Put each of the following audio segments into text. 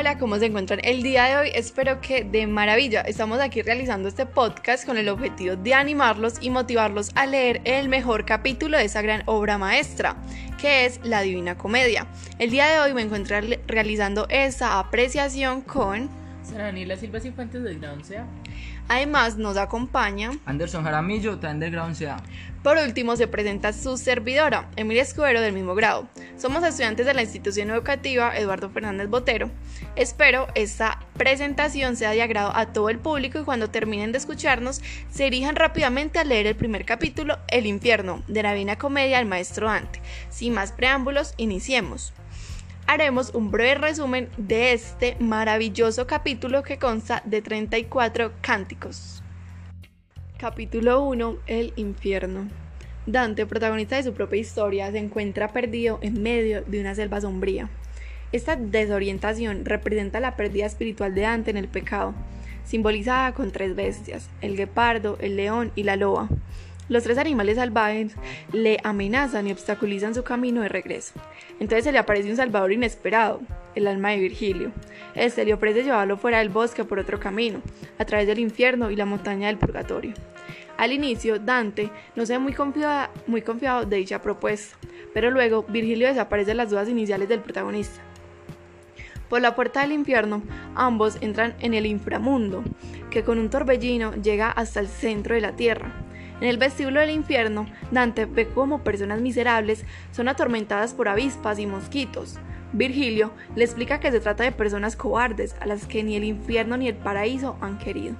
Hola, ¿cómo se encuentran el día de hoy? Espero que de maravilla. Estamos aquí realizando este podcast con el objetivo de animarlos y motivarlos a leer el mejor capítulo de esa gran obra maestra, que es la Divina Comedia. El día de hoy me encuentro realizando esa apreciación con... Sara Daniela Silva Cifuentes del Ground sea. Además nos acompaña Anderson Jaramillo, también del grado sea. Por último se presenta su servidora, Emilia Escudero del mismo grado. Somos estudiantes de la institución educativa Eduardo Fernández Botero. Espero esta presentación sea de agrado a todo el público y cuando terminen de escucharnos se dirijan rápidamente a leer el primer capítulo, El infierno, de la Divina Comedia del Maestro Dante. Sin más preámbulos, iniciemos haremos un breve resumen de este maravilloso capítulo que consta de 34 cánticos. Capítulo 1. El infierno. Dante, protagonista de su propia historia, se encuentra perdido en medio de una selva sombría. Esta desorientación representa la pérdida espiritual de Dante en el pecado, simbolizada con tres bestias, el guepardo, el león y la loba. Los tres animales salvajes le amenazan y obstaculizan su camino de regreso. Entonces se le aparece un salvador inesperado, el alma de Virgilio. Este le ofrece llevarlo fuera del bosque por otro camino, a través del infierno y la montaña del purgatorio. Al inicio, Dante no se ve muy, muy confiado de dicha propuesta, pero luego Virgilio desaparece las dudas iniciales del protagonista. Por la puerta del infierno, ambos entran en el inframundo, que con un torbellino llega hasta el centro de la tierra. En el vestíbulo del infierno, Dante ve cómo personas miserables son atormentadas por avispas y mosquitos. Virgilio le explica que se trata de personas cobardes a las que ni el infierno ni el paraíso han querido.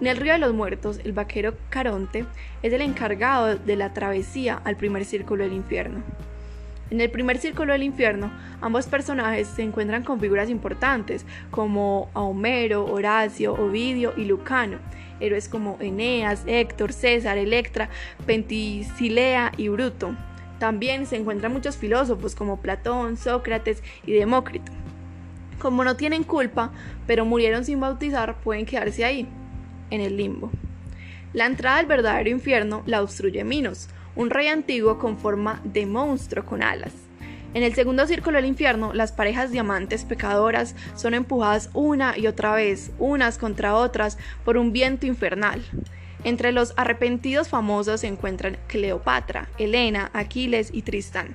En el río de los muertos, el vaquero Caronte es el encargado de la travesía al primer círculo del infierno. En el primer círculo del infierno, ambos personajes se encuentran con figuras importantes como Homero, Horacio, Ovidio y Lucano, héroes como Eneas, Héctor, César, Electra, Penticilea y Bruto. También se encuentran muchos filósofos como Platón, Sócrates y Demócrito. Como no tienen culpa, pero murieron sin bautizar, pueden quedarse ahí, en el limbo. La entrada al verdadero infierno la obstruye Minos, un rey antiguo con forma de monstruo con alas. En el segundo círculo del infierno, las parejas diamantes pecadoras son empujadas una y otra vez, unas contra otras, por un viento infernal. Entre los arrepentidos famosos se encuentran Cleopatra, Helena, Aquiles y Tristán.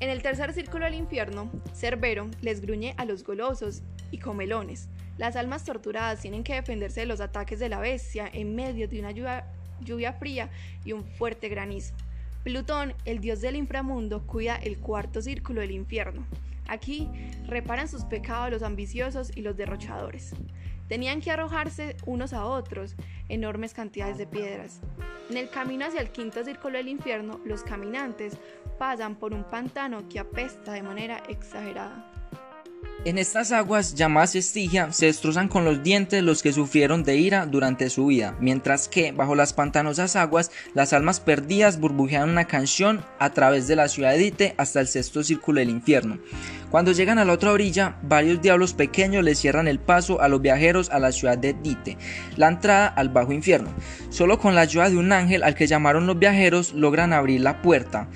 En el tercer círculo del infierno, Cerbero les gruñe a los golosos y comelones. Las almas torturadas tienen que defenderse de los ataques de la bestia en medio de una lluvia, lluvia fría y un fuerte granizo. Plutón, el dios del inframundo, cuida el cuarto círculo del infierno. Aquí reparan sus pecados los ambiciosos y los derrochadores. Tenían que arrojarse unos a otros enormes cantidades de piedras. En el camino hacia el quinto círculo del infierno, los caminantes pasan por un pantano que apesta de manera exagerada. En estas aguas llamadas Estigia se destrozan con los dientes los que sufrieron de ira durante su vida, mientras que bajo las pantanosas aguas las almas perdidas burbujean una canción a través de la ciudad de Dite hasta el sexto círculo del infierno. Cuando llegan a la otra orilla, varios diablos pequeños les cierran el paso a los viajeros a la ciudad de Dite, la entrada al bajo infierno. Solo con la ayuda de un ángel al que llamaron los viajeros logran abrir la puerta,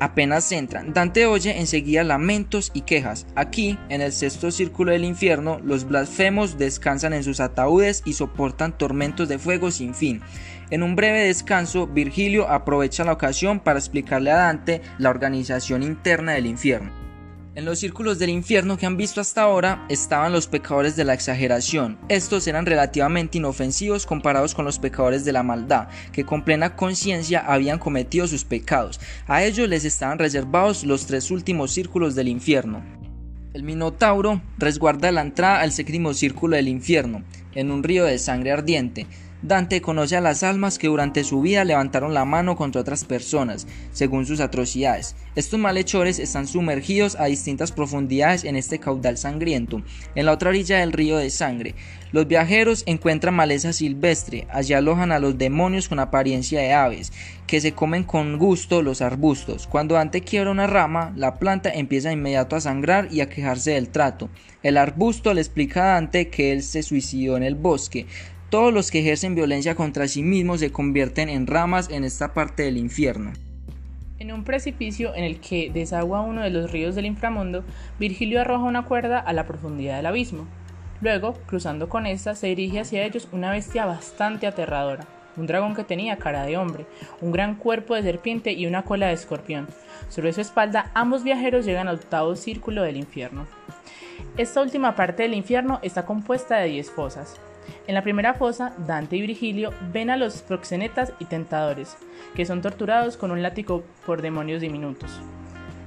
apenas entran. Dante oye enseguida lamentos y quejas. Aquí, en el sexto círculo del infierno, los blasfemos descansan en sus ataúdes y soportan tormentos de fuego sin fin. En un breve descanso, Virgilio aprovecha la ocasión para explicarle a Dante la organización interna del infierno. En los círculos del infierno que han visto hasta ahora estaban los pecadores de la exageración. Estos eran relativamente inofensivos comparados con los pecadores de la maldad, que con plena conciencia habían cometido sus pecados. A ellos les estaban reservados los tres últimos círculos del infierno. El Minotauro resguarda la entrada al séptimo círculo del infierno, en un río de sangre ardiente. Dante conoce a las almas que durante su vida levantaron la mano contra otras personas, según sus atrocidades. Estos malhechores están sumergidos a distintas profundidades en este caudal sangriento, en la otra orilla del río de sangre. Los viajeros encuentran maleza silvestre, allí alojan a los demonios con apariencia de aves, que se comen con gusto los arbustos. Cuando Dante quiebra una rama, la planta empieza de inmediato a sangrar y a quejarse del trato. El arbusto le explica a Dante que él se suicidó en el bosque, todos los que ejercen violencia contra sí mismos se convierten en ramas en esta parte del infierno. En un precipicio en el que desagua uno de los ríos del inframundo, Virgilio arroja una cuerda a la profundidad del abismo. Luego, cruzando con esta, se dirige hacia ellos una bestia bastante aterradora, un dragón que tenía cara de hombre, un gran cuerpo de serpiente y una cola de escorpión. Sobre su espalda, ambos viajeros llegan al octavo círculo del infierno. Esta última parte del infierno está compuesta de 10 fosas. En la primera fosa, Dante y Virgilio ven a los proxenetas y tentadores, que son torturados con un látigo por demonios diminutos.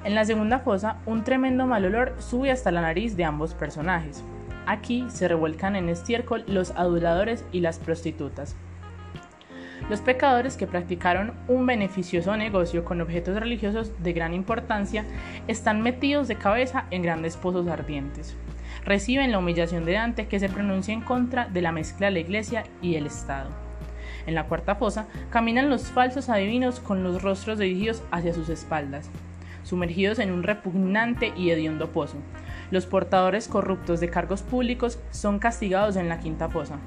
En la segunda fosa, un tremendo mal olor sube hasta la nariz de ambos personajes. Aquí se revuelcan en estiércol los aduladores y las prostitutas. Los pecadores que practicaron un beneficioso negocio con objetos religiosos de gran importancia están metidos de cabeza en grandes pozos ardientes reciben la humillación de Dante que se pronuncia en contra de la mezcla de la iglesia y el Estado. En la cuarta fosa caminan los falsos adivinos con los rostros dirigidos hacia sus espaldas, sumergidos en un repugnante y hediondo pozo. Los portadores corruptos de cargos públicos son castigados en la quinta fosa.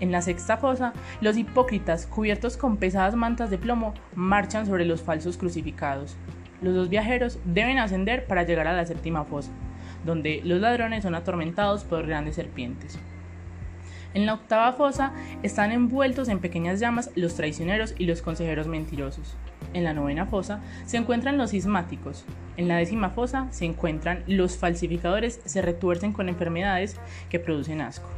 En la sexta fosa, los hipócritas, cubiertos con pesadas mantas de plomo, marchan sobre los falsos crucificados. Los dos viajeros deben ascender para llegar a la séptima fosa donde los ladrones son atormentados por grandes serpientes. En la octava fosa están envueltos en pequeñas llamas los traicioneros y los consejeros mentirosos. En la novena fosa se encuentran los sismáticos. En la décima fosa se encuentran los falsificadores, se retuercen con enfermedades que producen asco.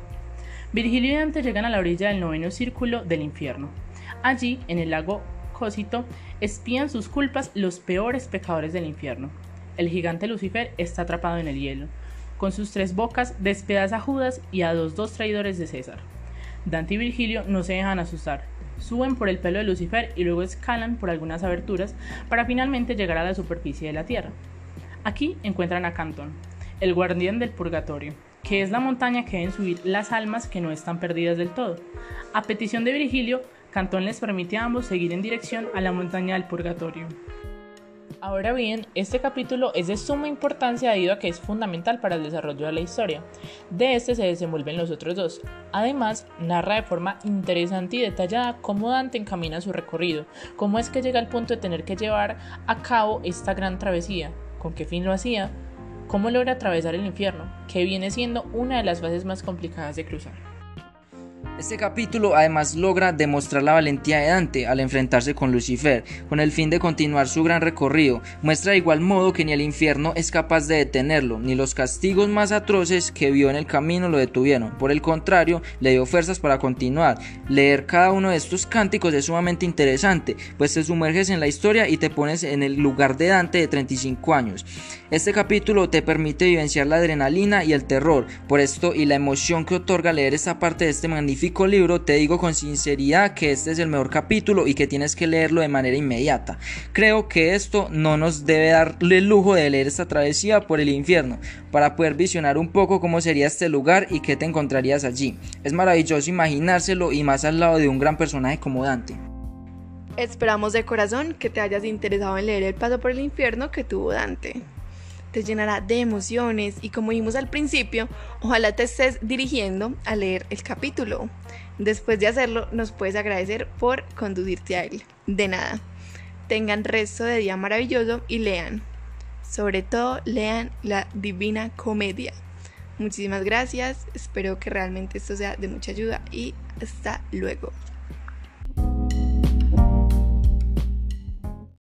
Virgilio y Dante llegan a la orilla del noveno círculo del infierno. Allí, en el lago Cósito, espían sus culpas los peores pecadores del infierno, el gigante Lucifer está atrapado en el hielo. Con sus tres bocas despedaza a Judas y a los dos traidores de César. Dante y Virgilio no se dejan asustar. Suben por el pelo de Lucifer y luego escalan por algunas aberturas para finalmente llegar a la superficie de la tierra. Aquí encuentran a Cantón, el guardián del purgatorio, que es la montaña que deben subir las almas que no están perdidas del todo. A petición de Virgilio, Cantón les permite a ambos seguir en dirección a la montaña del purgatorio. Ahora bien, este capítulo es de suma importancia debido a que es fundamental para el desarrollo de la historia. De este se desenvuelven los otros dos. Además, narra de forma interesante y detallada cómo Dante encamina su recorrido, cómo es que llega al punto de tener que llevar a cabo esta gran travesía, con qué fin lo hacía, cómo logra atravesar el infierno, que viene siendo una de las fases más complicadas de cruzar. Este capítulo además logra demostrar la valentía de Dante al enfrentarse con Lucifer, con el fin de continuar su gran recorrido. Muestra de igual modo que ni el infierno es capaz de detenerlo, ni los castigos más atroces que vio en el camino lo detuvieron. Por el contrario, le dio fuerzas para continuar. Leer cada uno de estos cánticos es sumamente interesante, pues te sumerges en la historia y te pones en el lugar de Dante de 35 años. Este capítulo te permite vivenciar la adrenalina y el terror, por esto y la emoción que otorga leer esta parte de este libro, te digo con sinceridad que este es el mejor capítulo y que tienes que leerlo de manera inmediata. Creo que esto no nos debe darle el lujo de leer esta travesía por el infierno, para poder visionar un poco cómo sería este lugar y qué te encontrarías allí. Es maravilloso imaginárselo y más al lado de un gran personaje como Dante. Esperamos de corazón que te hayas interesado en leer El paso por el infierno que tuvo Dante te llenará de emociones y como vimos al principio, ojalá te estés dirigiendo a leer el capítulo. Después de hacerlo, nos puedes agradecer por conducirte a él. De nada. Tengan resto de día maravilloso y lean. Sobre todo, lean la Divina Comedia. Muchísimas gracias. Espero que realmente esto sea de mucha ayuda y hasta luego.